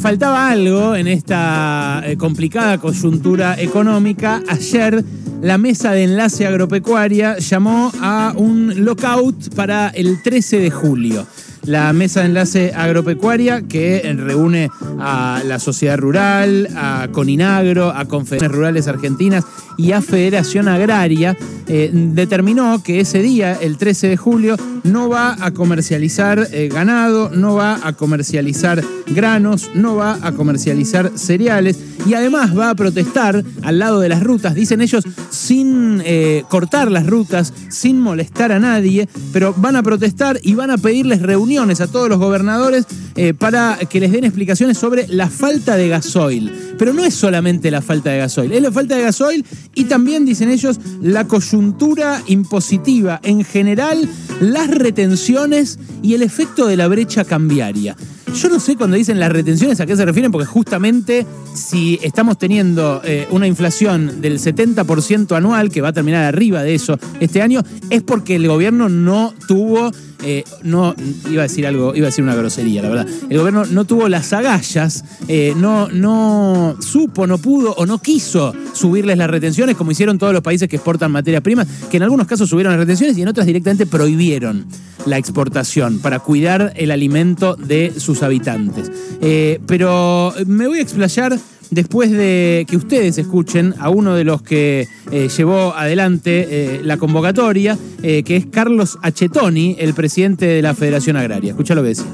Faltaba algo en esta eh, complicada coyuntura económica. Ayer la mesa de enlace agropecuaria llamó a un lockout para el 13 de julio la mesa de enlace agropecuaria que reúne a la sociedad rural, a Coninagro, a Confederaciones Rurales Argentinas y a Federación Agraria, eh, determinó que ese día, el 13 de julio, no va a comercializar eh, ganado, no va a comercializar granos, no va a comercializar cereales y además va a protestar al lado de las rutas, dicen ellos, sin eh, cortar las rutas, sin molestar a nadie, pero van a protestar y van a pedirles a todos los gobernadores eh, para que les den explicaciones sobre la falta de gasoil. Pero no es solamente la falta de gasoil, es la falta de gasoil y también, dicen ellos, la coyuntura impositiva en general, las retenciones y el efecto de la brecha cambiaria. Yo no sé cuando dicen las retenciones a qué se refieren, porque justamente si estamos teniendo eh, una inflación del 70% anual, que va a terminar arriba de eso este año, es porque el gobierno no tuvo eh, no, iba a decir algo, iba a decir una grosería, la verdad. El gobierno no tuvo las agallas, eh, no, no supo, no pudo o no quiso subirles las retenciones, como hicieron todos los países que exportan materias primas, que en algunos casos subieron las retenciones y en otras directamente prohibieron la exportación para cuidar el alimento de sus habitantes. Eh, pero me voy a explayar después de que ustedes escuchen a uno de los que eh, llevó adelante eh, la convocatoria, que es Carlos Achetoni, el presidente de la Federación Agraria. Escucha lo que decía.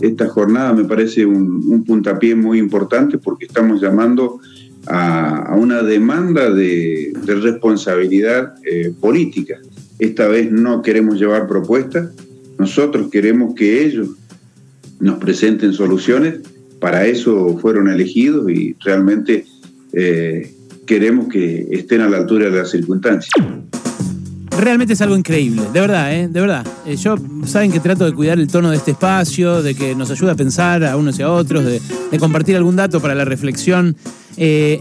Esta jornada me parece un, puntapié muy importante porque estamos llamando a, una demanda de, de responsabilidad política. Esta vez no queremos llevar propuestas, nosotros queremos que ellos nos presenten soluciones, para eso fueron elegidos y realmente eh, queremos que estén a la altura de las circunstancias. Realmente es algo increíble, de verdad, ¿eh? de verdad. Eh, yo saben que trato de cuidar el tono de este espacio, de que nos ayude a pensar a unos y a otros, de, compartir algún dato para la reflexión. Eh,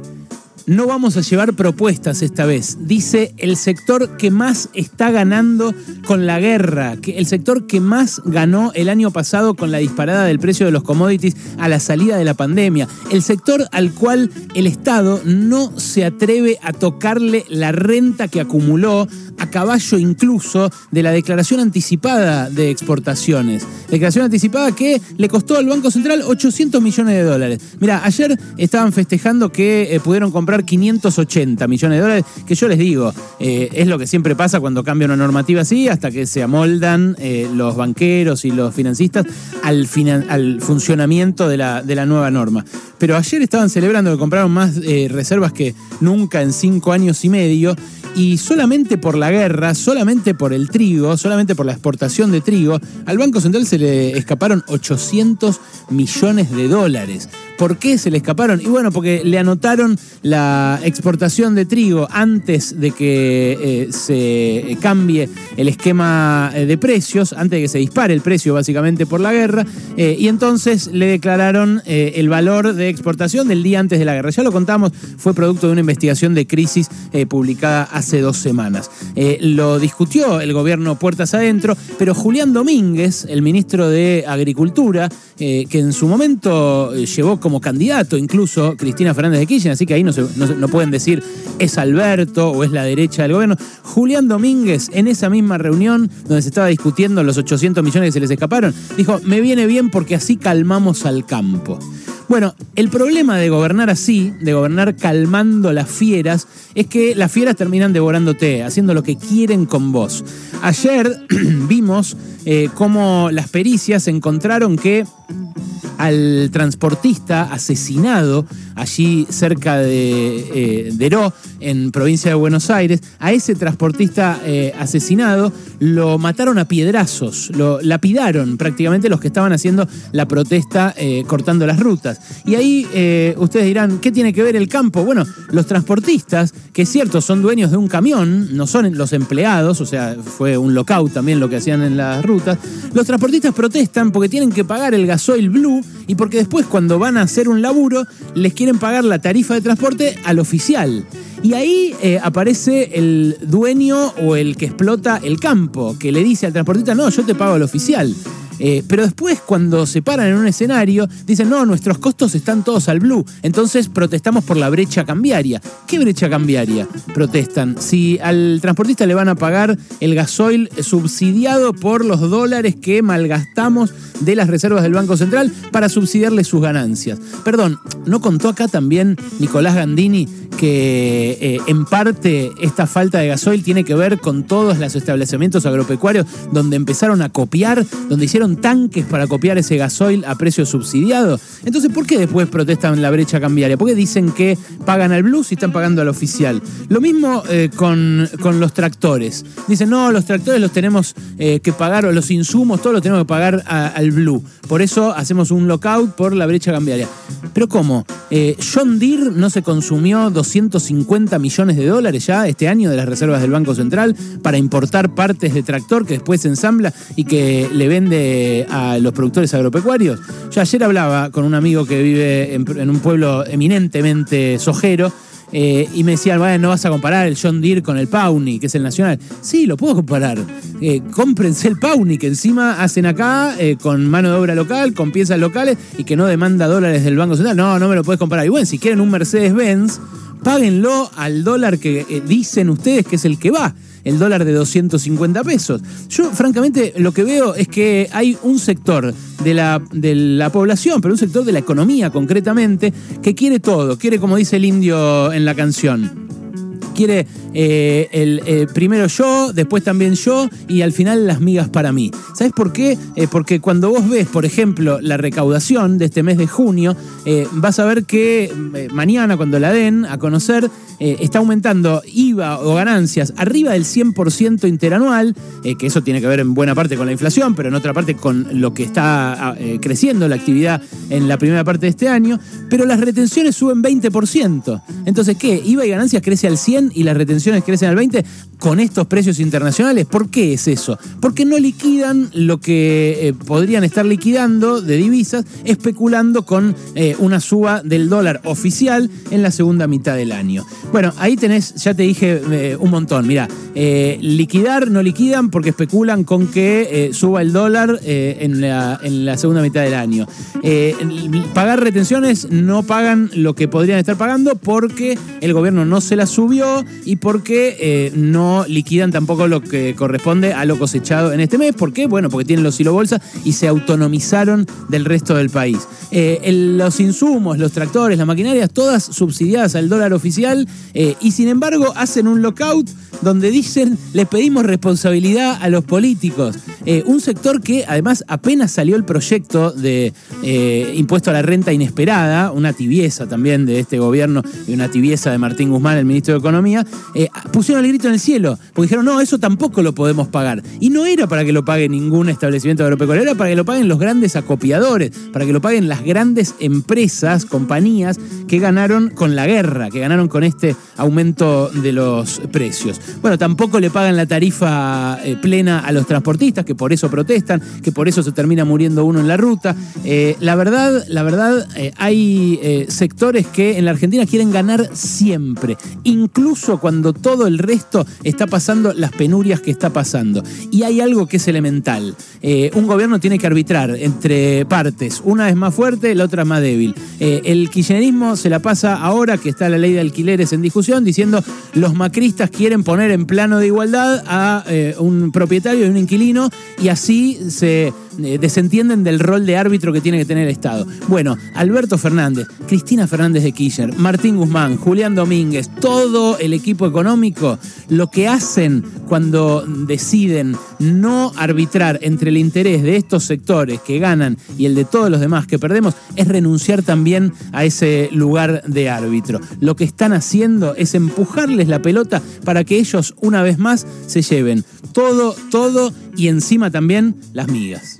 no vamos a llevar propuestas esta vez. Dice el sector que más está ganando con la guerra, que el sector que más ganó el año pasado con la disparada del precio de los commodities a la salida de la pandemia, el sector al cual el Estado no se atreve a tocarle la renta que acumuló a caballo incluso de la declaración anticipada de exportaciones. Declaración anticipada que le costó al Banco Central 800 millones de dólares. Mira, ayer estaban festejando que eh, pudieron comprar 580 millones de dólares, que yo les digo, eh, es lo que siempre pasa cuando cambia una normativa así, hasta que se amoldan eh, los banqueros y los financistas al, al funcionamiento de la, de la, nueva norma. Pero ayer estaban celebrando que compraron más reservas que nunca en cinco años y medio y solamente por la guerra, solamente por el trigo, solamente por la exportación de trigo, al Banco Central se le escaparon 800 millones de dólares. ¿Por qué se le escaparon? Y bueno, porque le anotaron la exportación de trigo antes de que eh, se cambie el esquema eh, de precios, antes de que se dispare el precio básicamente por la guerra, eh, y entonces le declararon el valor de exportación del día antes de la guerra. Ya lo contamos, fue producto de una investigación de crisis publicada hace dos semanas. lo discutió el gobierno puertas adentro, pero Julián Domínguez, el ministro de Agricultura, que en su momento llevó como candidato, incluso Cristina Fernández de Kirchner, así que ahí no, no, pueden decir es Alberto o es la derecha del gobierno. Julián Domínguez, en esa misma reunión donde se estaba discutiendo los 800 millones que se les escaparon, dijo, me viene bien porque así calmamos al campo. Bueno, el problema de gobernar así, de gobernar calmando las fieras, es que las fieras terminan devorándote, haciendo lo que quieren con vos. Ayer vimos eh, cómo las pericias encontraron que al transportista asesinado allí cerca de eh, Deró, en provincia de Buenos Aires. A ese transportista eh, asesinado lo mataron a piedrazos, lo lapidaron prácticamente los que estaban haciendo la protesta eh, cortando las rutas. Y ahí ustedes dirán, ¿qué tiene que ver el campo? Bueno, los transportistas, que es cierto, son dueños de un camión, no son los empleados, o sea, fue un lockout también lo que hacían en las rutas, los transportistas protestan porque tienen que pagar el gasoil blue y porque después cuando van a hacer un laburo les quieren pagar la tarifa de transporte al oficial. Y ahí eh, aparece el dueño o el que explota el campo, que le dice al transportista, no, yo te pago al oficial. Eh, pero después, cuando se paran en un escenario, dicen, no, nuestros costos están todos al blue. Entonces protestamos por la brecha cambiaria. ¿Qué brecha cambiaria? Protestan. Si al transportista le van a pagar el gasoil subsidiado por los dólares que malgastamos de las reservas del Banco Central para subsidiarle sus ganancias. Perdón, ¿no contó acá también Nicolás Gandini que eh, en parte esta falta de gasoil tiene que ver con todos los establecimientos agropecuarios donde empezaron a copiar, donde hicieron tanques para copiar ese gasoil a precio subsidiado. Entonces, ¿por qué después protestan la brecha cambiaria? ¿Por qué dicen que pagan al blue y están pagando al oficial? Lo mismo eh, con, los tractores. Dicen, no, los tractores los tenemos eh, que pagar, o los insumos, todos los tenemos que pagar al blue. Por eso hacemos un lockout por la brecha cambiaria. Pero ¿cómo? John Deere no se consumió 250 millones de dólares ya este año de las reservas del Banco Central para importar partes de tractor que después se ensambla y que le vende a los productores agropecuarios. Yo ayer hablaba con un amigo que vive en, un pueblo eminentemente sojero. Eh, y me decían, bueno, no vas a comparar el John Deere con el Pawnee, que es el nacional. Sí, lo puedo comparar. Eh, cómprense el Pawnee, que encima hacen acá eh, con mano de obra local, con piezas locales y que no demanda dólares del Banco Central. No, no me lo puedes comparar. Y bueno, si quieren un Mercedes-Benz, páguenlo al dólar que eh, dicen ustedes que es el que va, el dólar de 250 pesos. Yo, francamente, lo que veo es que hay un sector de la, de la población, pero un sector de la economía concretamente, que quiere todo, quiere, como dice el indio en la canción quiere eh, el, eh, primero yo, después también yo y al final las migas para mí. ¿Sabes por qué? Eh, porque cuando vos ves, por ejemplo, la recaudación de este mes de junio, vas a ver que mañana cuando la den a conocer, está aumentando IVA o ganancias arriba del 100% interanual, que eso tiene que ver en buena parte con la inflación, pero en otra parte con lo que está ah, creciendo la actividad en la primera parte de este año, pero las retenciones suben 20%. Entonces, ¿qué? IVA y ganancias crece al 100 y las retenciones crecen al 20 con estos precios internacionales. ¿Por qué es eso? Porque no liquidan lo que eh, podrían estar liquidando de divisas, especulando con eh, una suba del dólar oficial en la segunda mitad del año. Bueno, ahí tenés, ya te dije eh, un montón. Mira, liquidar no liquidan porque especulan con que suba el dólar en la, en, la, segunda mitad del año. pagar retenciones no pagan lo que podrían estar pagando porque el gobierno no se la subió y porque eh, no liquidan tampoco lo que corresponde a lo cosechado en este mes. ¿Por qué? Bueno, porque tienen los hilo bolsa y se autonomizaron del resto del país. Eh, los insumos, los tractores, las maquinarias, todas subsidiadas al dólar oficial eh, y sin embargo hacen un lockout donde dicen les pedimos responsabilidad a los políticos. Un sector que además apenas salió el proyecto de impuesto a la renta inesperada, una tibieza también de este gobierno y una tibieza de Martín Guzmán, el ministro de Economía eh, pusieron el grito en el cielo, porque dijeron, no, eso tampoco lo podemos pagar. Y no era para que lo pague ningún establecimiento agropecuario, era para que lo paguen los grandes acopiadores, para que lo paguen las grandes empresas, compañías que ganaron con la guerra, que ganaron con este aumento de los precios. Bueno, tampoco le pagan la tarifa eh, plena a los transportistas, que por eso protestan, que por eso se termina muriendo uno en la ruta. Eh, la verdad, la verdad, hay sectores que en la Argentina quieren ganar siempre, incluso cuando todo el resto está pasando las penurias que está pasando. Y hay algo que es elemental. Eh, un gobierno tiene que arbitrar entre partes. Una es más fuerte, la otra es más débil. Eh, el kirchnerismo se la pasa ahora que está la ley de alquileres en discusión diciendo los macristas quieren poner en plano de igualdad a eh, un propietario y un inquilino y así se desentienden del rol de árbitro que tiene que tener el Estado. Bueno, Alberto Fernández, Cristina Fernández de Kirchner, Martín Guzmán, Julián Domínguez, todo el equipo económico, lo que hacen cuando deciden no arbitrar entre el interés de estos sectores que ganan y el de todos los demás que perdemos, es renunciar también a ese lugar de árbitro. Lo que están haciendo es empujarles la pelota para que ellos una vez más se lleven todo, todo y encima también las migas.